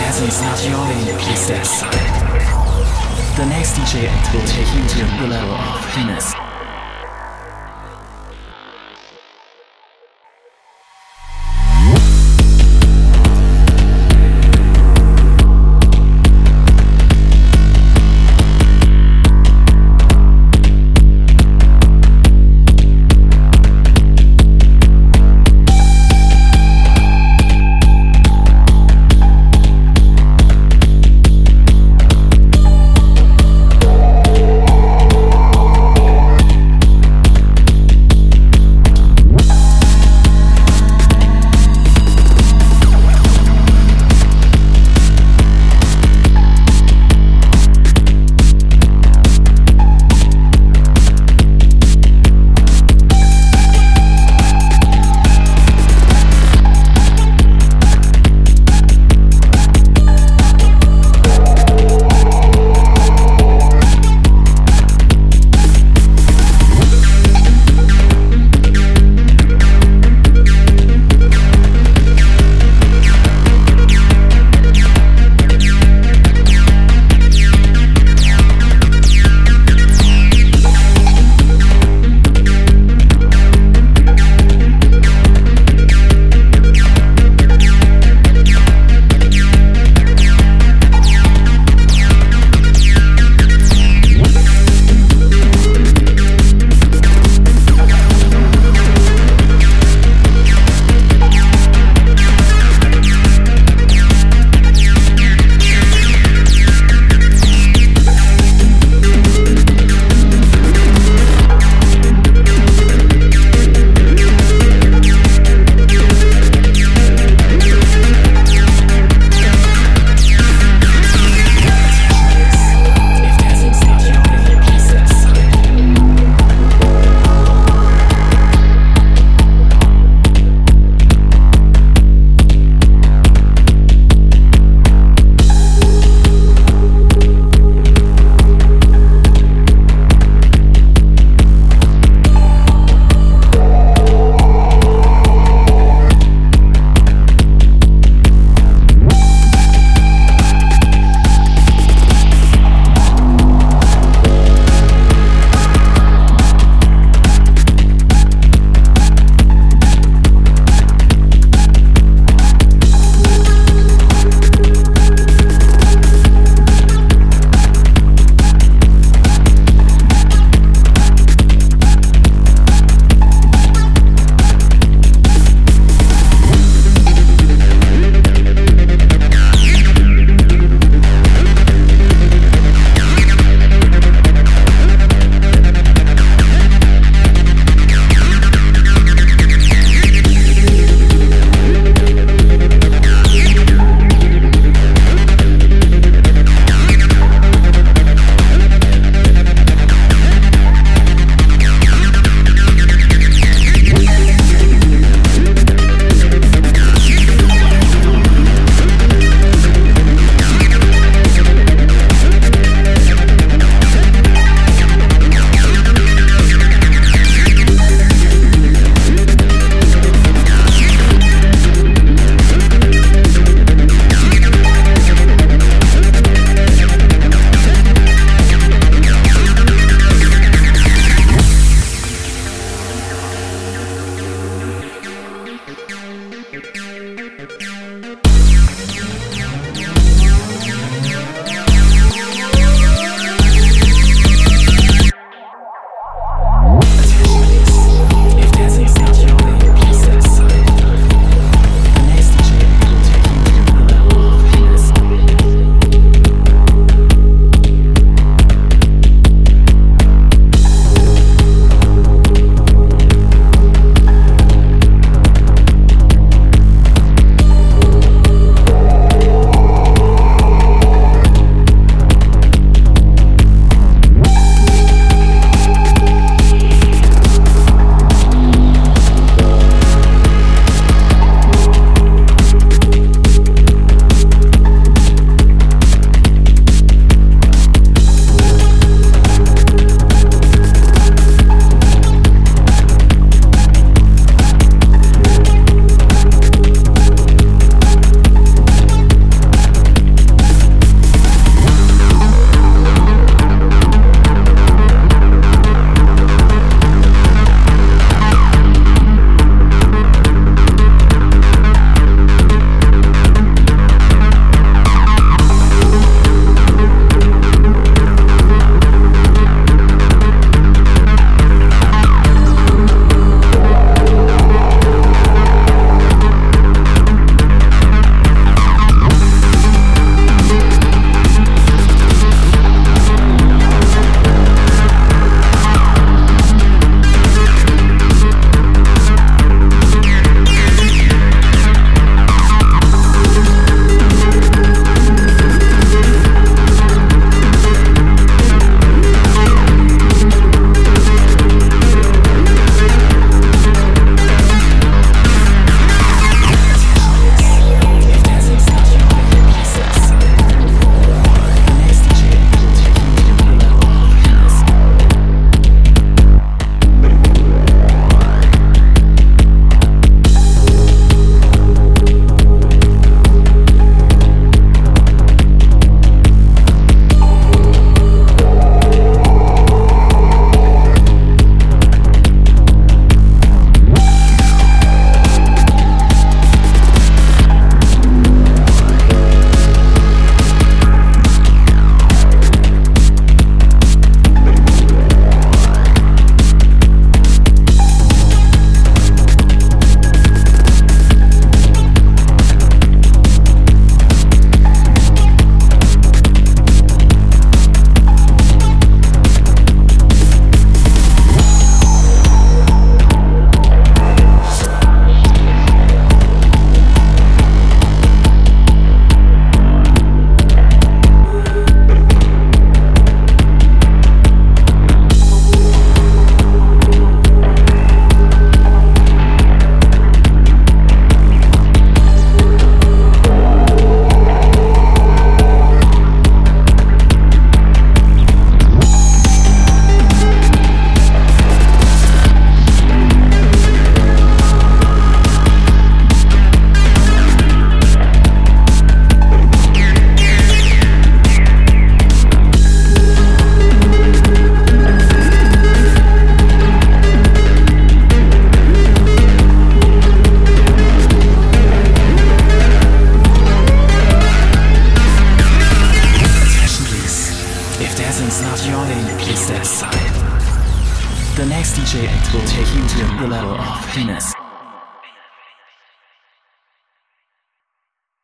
is not your name, please that side. The next DJ act will take you to new level of happiness. DJ act will take you to a new level of happiness.